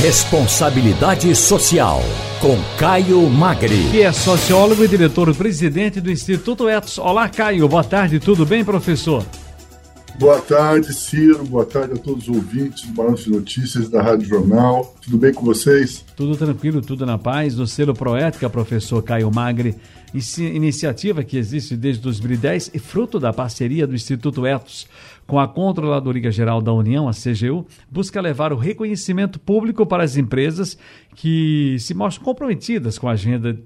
Responsabilidade Social, com Caio Magri. Que é sociólogo e diretor-presidente do Instituto Etos. Olá, Caio. Boa tarde, tudo bem, professor? Boa tarde, Ciro. Boa tarde a todos os ouvintes do Balanço de Notícias da Rádio Jornal. Tudo bem com vocês? Tudo tranquilo, tudo na paz. Do selo Proética, professor Caio Magri. Iniciativa que existe desde 2010 e fruto da parceria do Instituto Etos com a Controladoria Geral da União, a CGU, busca levar o reconhecimento público para as empresas que se mostram comprometidas com a agenda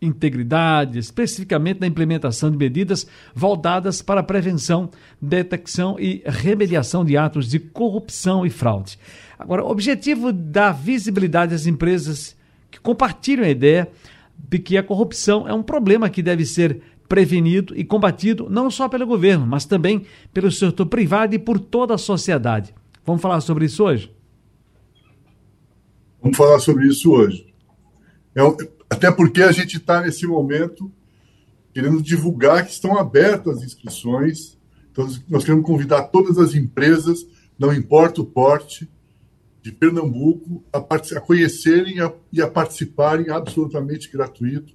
integridade, especificamente na implementação de medidas voltadas para a prevenção, detecção e remediação de atos de corrupção e fraude. Agora, o objetivo da visibilidade das empresas que compartilham a ideia de que a corrupção é um problema que deve ser prevenido e combatido não só pelo governo, mas também pelo setor privado e por toda a sociedade. Vamos falar sobre isso hoje? Vamos falar sobre isso hoje. É até porque a gente está nesse momento querendo divulgar que estão abertas as inscrições. Então, nós queremos convidar todas as empresas, não importa o porte, de Pernambuco, a, a conhecerem a, e a participarem absolutamente gratuito.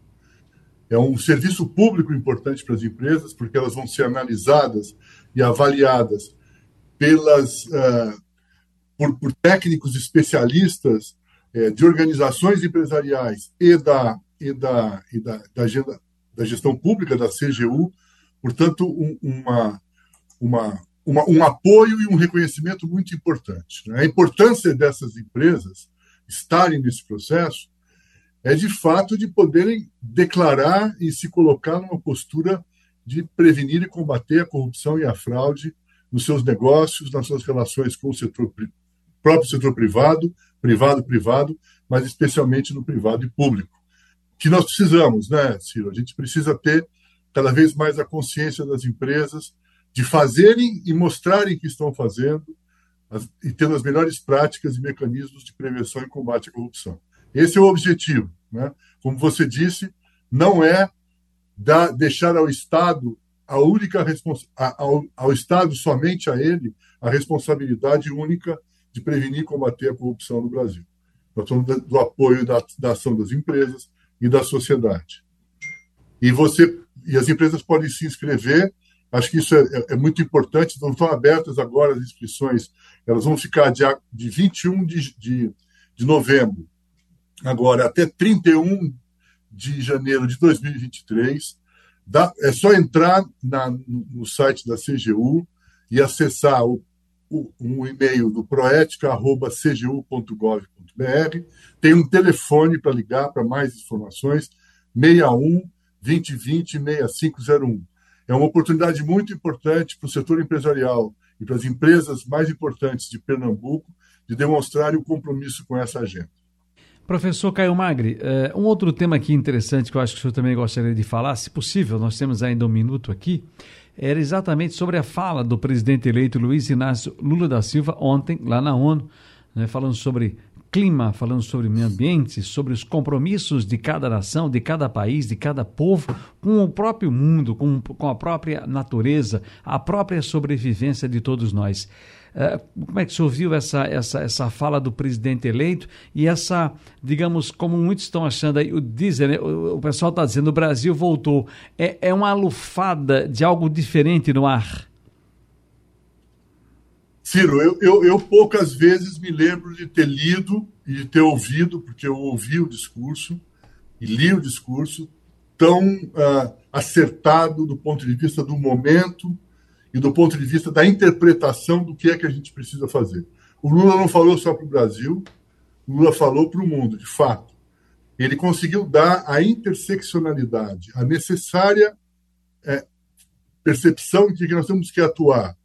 É um serviço público importante para as empresas, porque elas vão ser analisadas e avaliadas pelas, uh, por, por técnicos especialistas de organizações empresariais e da, e da, e da, da, agenda, da gestão pública, da CGU, portanto, um, uma, uma, uma, um apoio e um reconhecimento muito importante. Né? A importância dessas empresas estarem nesse processo é, de fato, de poderem declarar e se colocar numa postura de prevenir e combater a corrupção e a fraude nos seus negócios, nas suas relações com o setor próprio setor privado, privado, privado, mas especialmente no privado e público. Que nós precisamos, né, Ciro? A gente precisa ter cada vez mais a consciência das empresas de fazerem e mostrarem que estão fazendo as, e tendo as melhores práticas e mecanismos de prevenção e combate à corrupção. Esse é o objetivo. Né? Como você disse, não é deixar ao Estado a única ao, ao Estado somente a ele a responsabilidade única de prevenir e combater a corrupção no Brasil. Nós estamos do apoio da, da ação das empresas e da sociedade. E você e as empresas podem se inscrever. Acho que isso é, é, é muito importante. Não estão abertas agora as inscrições. Elas vão ficar de, de 21 de, de, de novembro agora até 31 de janeiro de 2023. Dá, é só entrar na, no site da CGU e acessar o um e-mail do proetica.cgu.gov.br. Tem um telefone para ligar para mais informações, 61 2020 6501. É uma oportunidade muito importante para o setor empresarial e para as empresas mais importantes de Pernambuco de demonstrarem o compromisso com essa agenda. Professor Caio Magri, uh, um outro tema aqui interessante que eu acho que o senhor também gostaria de falar, se possível, nós temos ainda um minuto aqui, era exatamente sobre a fala do presidente eleito Luiz Inácio Lula da Silva ontem, lá na ONU, né, falando sobre clima, falando sobre meio ambiente, sobre os compromissos de cada nação, de cada país, de cada povo, com o próprio mundo, com, com a própria natureza, a própria sobrevivência de todos nós. Uh, como é que você ouviu essa, essa, essa fala do presidente eleito e essa, digamos, como muitos estão achando aí, o, dizem, né, o, o pessoal está dizendo, o Brasil voltou. É, é uma alufada de algo diferente no ar? Ciro, eu, eu, eu, poucas vezes me lembro de ter lido e de ter ouvido, porque eu ouvi o discurso e li o discurso, tão uh, acertado do ponto de vista do momento e do ponto de vista da interpretação do que é que a gente precisa fazer. O Lula não falou só para o Brasil, o Lula falou para o mundo, de fato. Ele conseguiu dar a interseccionalidade, a necessária é, percepção de que nós temos que atuar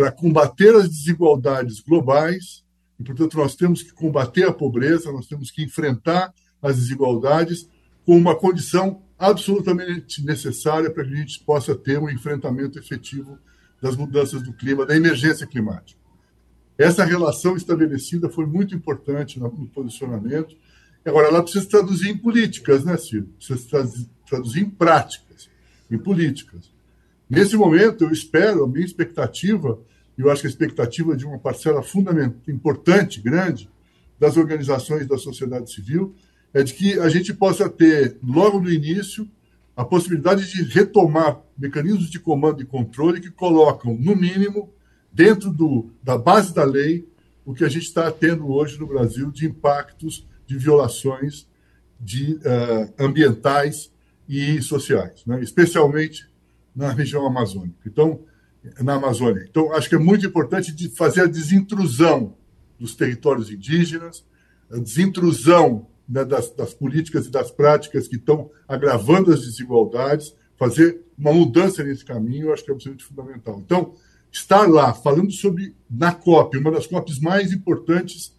para combater as desigualdades globais, e, portanto, nós temos que combater a pobreza, nós temos que enfrentar as desigualdades com uma condição absolutamente necessária para que a gente possa ter um enfrentamento efetivo das mudanças do clima, da emergência climática. Essa relação estabelecida foi muito importante no posicionamento. Agora, ela precisa traduzir em políticas, né, Ciro? Precisa traduzir em práticas, em políticas. Nesse momento, eu espero, a minha expectativa, e eu acho que a expectativa de uma parcela fundamental, importante, grande, das organizações da sociedade civil, é de que a gente possa ter, logo no início, a possibilidade de retomar mecanismos de comando e controle que colocam, no mínimo, dentro do, da base da lei, o que a gente está tendo hoje no Brasil de impactos, de violações de uh, ambientais e sociais, né? especialmente na região amazônica. Então, na Amazônia. Então, acho que é muito importante de fazer a desintrusão dos territórios indígenas, a desintrusão né, das, das, políticas e das práticas que estão agravando as desigualdades, fazer uma mudança nesse caminho, acho que é absolutamente fundamental. Então, estar lá falando sobre, na COP, uma das COPs mais importantes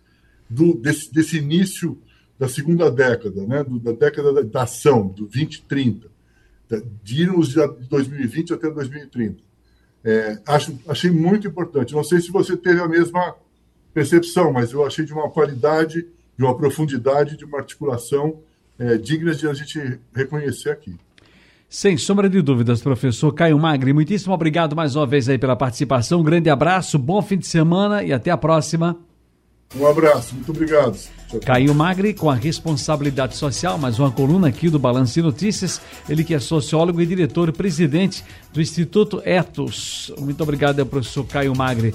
do, desse, desse início da segunda década, né, do, da década da ação, do 2030, de irmos de 2020 até 2030. É, acho, achei muito importante. Não sei se você teve a mesma percepção, mas eu achei de uma qualidade, de uma profundidade, de uma articulação é, digna de a gente reconhecer aqui. Sem sombra de dúvidas, professor Caio Magri, muitíssimo obrigado mais uma vez aí pela participação. Um grande abraço, bom fim de semana e até a próxima. Um abraço, muito obrigado. Caio Magri, com a responsabilidade social, mais uma coluna aqui do Balanço de Notícias. Ele que é sociólogo e diretor-presidente do Instituto Etos. Muito obrigado, professor Caio Magri.